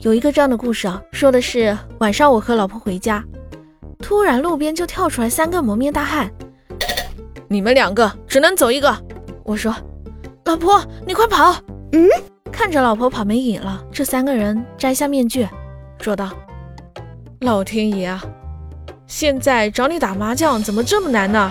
有一个这样的故事啊说的是晚上我和老婆回家突然路边就跳出来三个蒙面大汉。你们两个只能走一个。我说老婆你快跑。嗯？看着老婆跑没影了这三个人摘下面具说道。老天爷啊现在找你打麻将怎么这么难呢？